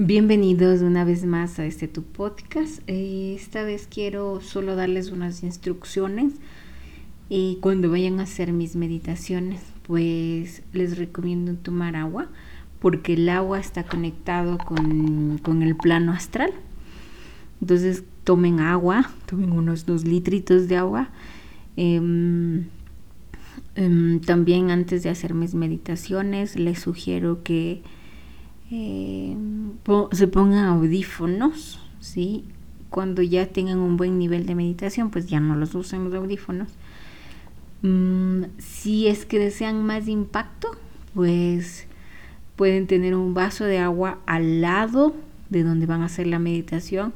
Bienvenidos una vez más a este tu podcast. Eh, esta vez quiero solo darles unas instrucciones. Y cuando vayan a hacer mis meditaciones, pues les recomiendo tomar agua, porque el agua está conectado con, el plano astral. Entonces tomen agua, tomen unos dos litritos de agua. Em, em, también antes de hacer mis meditaciones, les sugiero que eh, se pongan audífonos, ¿sí? Cuando ya tengan un buen nivel de meditación, pues ya no los usen los audífonos. Mm, si es que desean más impacto, pues pueden tener un vaso de agua al lado de donde van a hacer la meditación.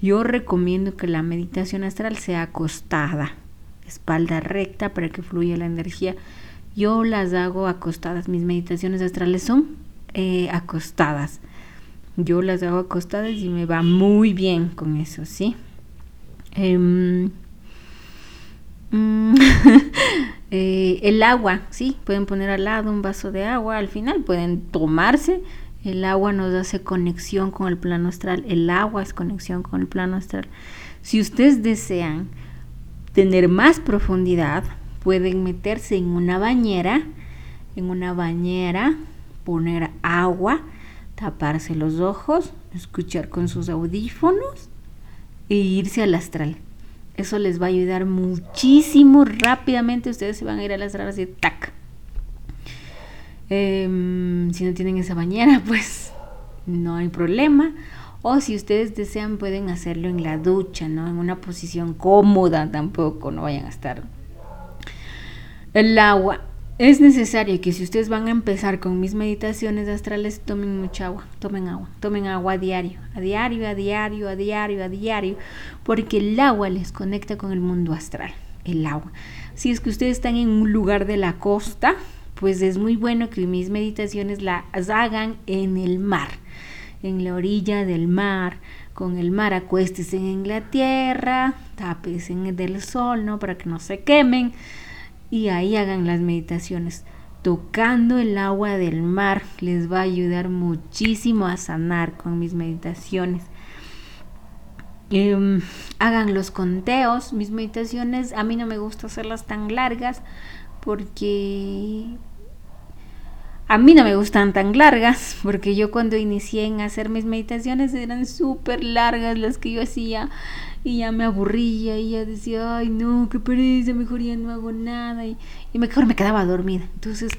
Yo recomiendo que la meditación astral sea acostada, espalda recta para que fluya la energía. Yo las hago acostadas, mis meditaciones astrales son eh, acostadas. Yo las hago acostadas y me va muy bien con eso, ¿sí? Em, eh, el agua, sí, pueden poner al lado un vaso de agua, al final pueden tomarse. El agua nos hace conexión con el plano astral, el agua es conexión con el plano astral. Si ustedes desean tener más profundidad, pueden meterse en una bañera, en una bañera poner agua, taparse los ojos, escuchar con sus audífonos e irse al astral. Eso les va a ayudar muchísimo. Rápidamente ustedes se van a ir al astral así, tac. Em, si no tienen esa bañera, pues no hay problema. O si ustedes desean, pueden hacerlo en la ducha, ¿no? En una posición cómoda tampoco, no vayan a estar. El agua es necesario que si ustedes van a empezar con mis meditaciones astrales, tomen mucha agua, tomen agua, tomen agua a diario, a diario, a diario, a diario, a diario, porque el agua les conecta con el mundo astral, el agua. Si es que ustedes están en un lugar de la costa, pues es muy bueno que mis meditaciones las hagan en el mar, en la orilla del mar, con el mar acuéstese en la tierra, del sol, ¿no? Para que no se quemen y ahí hagan las meditaciones. Tocando el agua del mar les va a ayudar muchísimo a sanar con mis meditaciones. Em, hagan los conteos, mis meditaciones, a mí no me gusta hacerlas tan largas porque a mí no me gustan tan largas, porque yo cuando inicié en hacer mis meditaciones eran súper largas las que yo hacía y ya me aburría y ya decía, ay no, qué pereza, mejor ya no hago nada y, mejor me quedaba dormida. Entonces,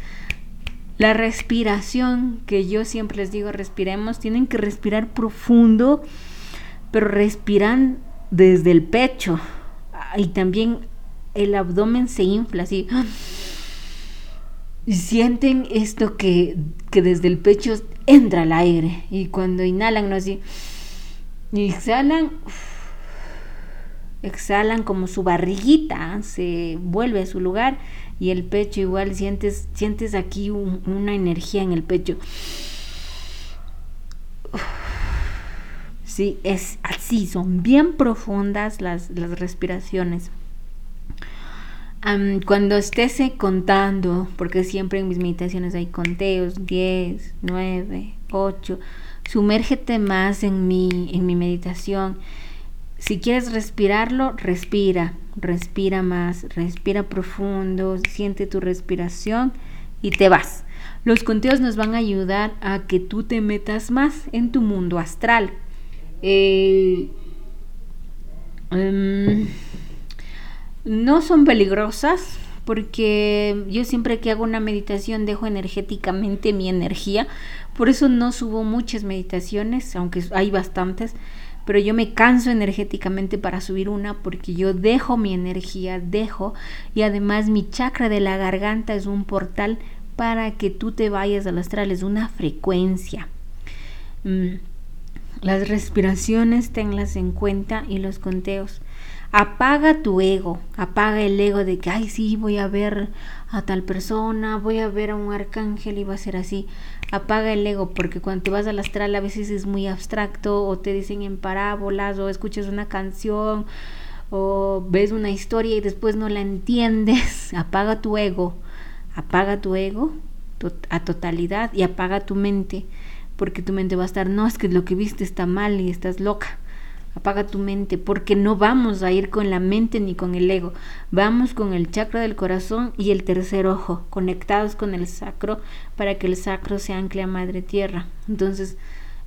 la respiración que yo siempre les digo, respiremos, tienen que respirar profundo, pero respiran desde el pecho y también el abdomen se infla así. Sienten esto que, que desde el pecho entra el aire. Y cuando inhalan, no así, y exhalan, exhalan como su barriguita se vuelve a su lugar y el pecho igual sientes sientes aquí una energía en el pecho. Sí es así son bien profundas las, las respiraciones cuando estés contando porque siempre en mis meditaciones hay conteos 10 9 8 sumérgete más en mi en mi meditación si quieres respirarlo, respira, respira más, respira profundo, siente tu respiración y te vas. Los conteos nos van a ayudar a que tú te metas más en tu mundo astral. Eh, no son peligrosas porque yo siempre que hago una meditación dejo energéticamente mi energía. Por eso no subo muchas meditaciones, aunque hay bastantes pero yo me canso energéticamente para subir una porque yo dejo mi energía, dejo, y además mi chakra de la garganta es un portal para que tú te vayas al astral, es una frecuencia. Mm, las respiraciones tenlas en cuenta y los conteos. Apaga tu ego, apaga el ego de que, ay, sí, voy a ver a tal persona, voy a ver a un arcángel y va a ser así. Apaga el ego, porque cuando te vas al astral a veces es muy abstracto, o te dicen en parábolas, o escuchas una canción, o ves una historia y después no la entiendes. Apaga tu ego, apaga tu ego a totalidad y apaga tu mente porque tu mente va a estar, no, es que lo que viste está mal y estás loca. Apaga tu mente, porque no vamos a ir con la mente ni con el ego. Vamos con el chakra del corazón y el tercer ojo, conectados con el sacro, para que el sacro se ancle a Madre Tierra. Entonces,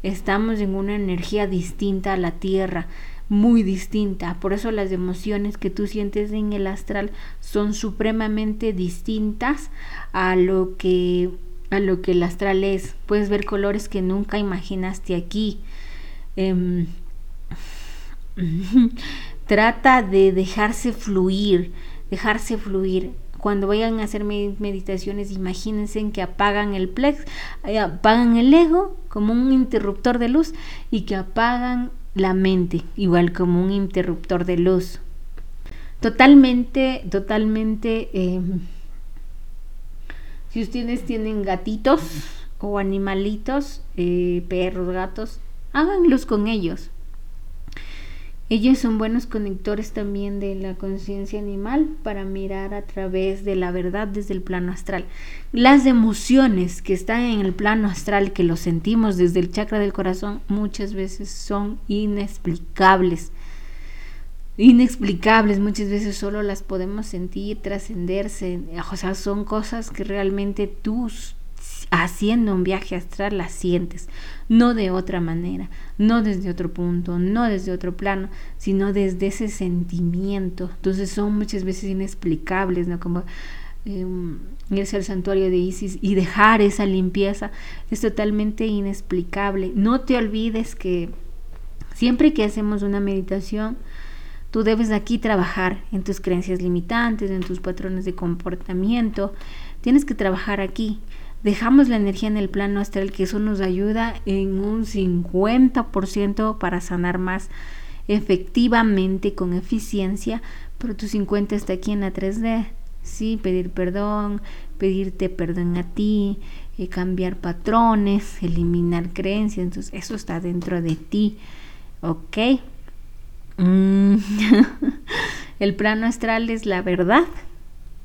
estamos en una energía distinta a la Tierra muy distinta. Por eso las emociones que tú sientes en el astral son supremamente distintas a lo que a lo que el astral es. Puedes ver colores que nunca imaginaste aquí. Em, trata de dejarse fluir, dejarse fluir. Cuando vayan a hacer meditaciones, imagínense en que apagan el plex, eh, apagan el ego como un interruptor de luz y que apagan la mente, igual como un interruptor de luz. Totalmente, totalmente. Em, si ustedes tienen gatitos o animalitos, eh, perros, gatos, háganlos con ellos. Ellos son buenos conectores también de la conciencia animal para mirar a través de la verdad desde el plano astral. Las emociones que están en el plano astral, que lo sentimos desde el chakra del corazón, muchas veces son inexplicables. Inexplicables, muchas veces solo las podemos sentir, trascenderse. O sea, son cosas que realmente tú haciendo un viaje astral la sientes, no de otra manera, no desde otro punto, no desde otro plano, sino desde ese sentimiento. Entonces son muchas veces inexplicables, ¿no? Como eh, irse al santuario de Isis y dejar esa limpieza es totalmente inexplicable. No te olvides que siempre que hacemos una meditación, tú debes aquí trabajar en tus creencias limitantes, en tus patrones de comportamiento. Tienes que trabajar aquí dejamos la energía en el plano astral, que eso nos ayuda en un 50% para sanar más efectivamente, con eficiencia, pero tu 50 está aquí en la 3D. Sí, pedir perdón, pedirte perdón a ti, eh, cambiar patrones, eliminar creencias, entonces eso está dentro de ti, ¿ok? Mm. el plano astral es la verdad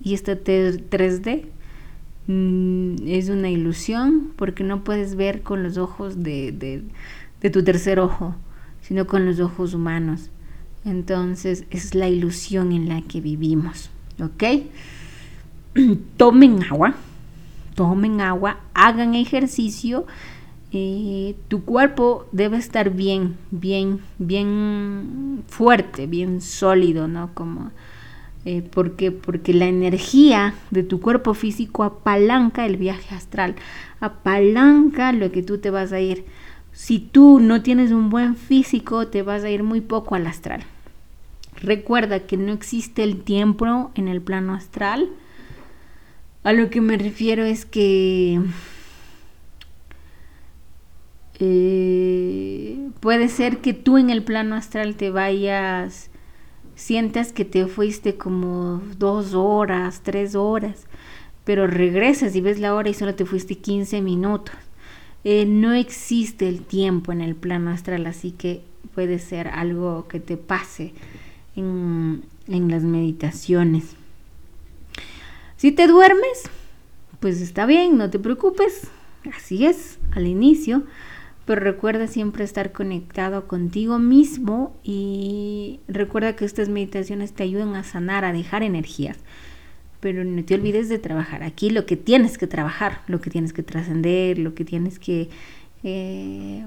y este 3D Mm, es una ilusión porque no puedes ver con los ojos de, de, tu tercer ojo, sino con los ojos humanos. Entonces es la ilusión en la que vivimos. ¿Ok? tomen agua, tomen agua, hagan ejercicio. Eh, tu cuerpo debe estar bien, bien, bien fuerte, bien sólido, ¿no? Como eh, porque, porque la energía de tu cuerpo físico apalanca el viaje astral, apalanca lo que tú te vas a ir. Si tú no tienes un buen físico, te vas a ir muy poco al astral. Recuerda que no existe el tiempo en el plano astral. A lo que me refiero es que eh, puede ser que tú en el plano astral te vayas sientas que te fuiste como dos horas, tres horas, pero regresas y ves la hora y solo te fuiste 15 minutos. Eh, no existe el tiempo en el plano astral, así que puede ser algo que te pase en, en las meditaciones. Si te duermes, pues está bien, no te preocupes, así es, al inicio pero recuerda siempre estar conectado contigo mismo y recuerda que estas meditaciones te ayudan a sanar, a dejar energías. Pero no te olvides de trabajar aquí lo que tienes que trabajar, lo que tienes que trascender, lo que tienes que, eh,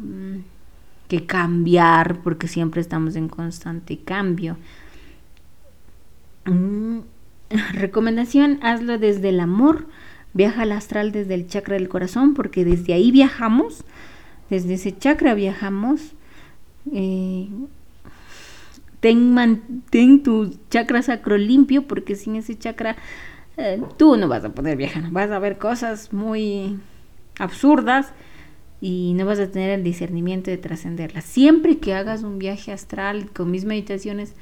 que cambiar, porque siempre estamos en constante cambio. Mm, recomendación, hazlo desde el amor, viaja al astral desde el chakra del corazón, porque desde ahí viajamos desde ese chakra viajamos. Eh, ten, tu chakra sacro limpio porque sin ese chakra eh, tú no vas a poder viajar. Vas a ver cosas muy absurdas y no vas a tener el discernimiento de trascenderlas. Siempre que hagas un viaje astral con mis meditaciones,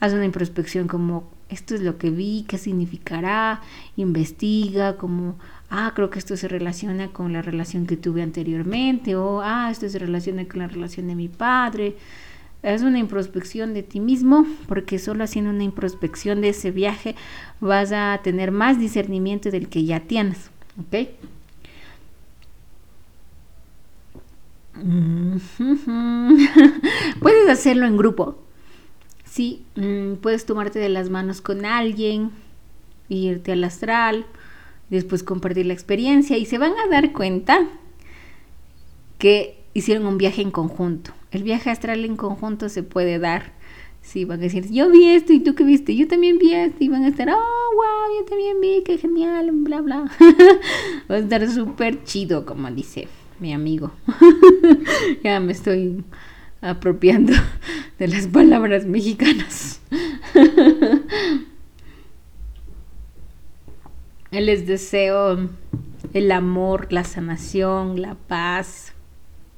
haz una introspección como esto es lo que vi, qué significará, investiga como ah, creo que esto se relaciona con la relación que tuve anteriormente, o ah, esto se relaciona con la relación de mi padre. Es una introspección de ti mismo, porque solo haciendo una introspección de ese viaje vas a tener más discernimiento del que ya tienes, ¿ok? puedes hacerlo en grupo. Sí, mm, puedes tomarte de las manos con alguien, irte al astral, después compartir la experiencia y se van a dar cuenta que hicieron un viaje en conjunto. El viaje astral en conjunto se puede dar. Sí, van a decir, yo vi esto y tú qué viste, yo también vi esto y van a estar, oh, wow, yo también vi, qué genial, bla, bla. Va a estar súper chido, como dice mi amigo. ya me estoy apropiando de las palabras mexicanas. Les deseo el amor, la sanación, la paz,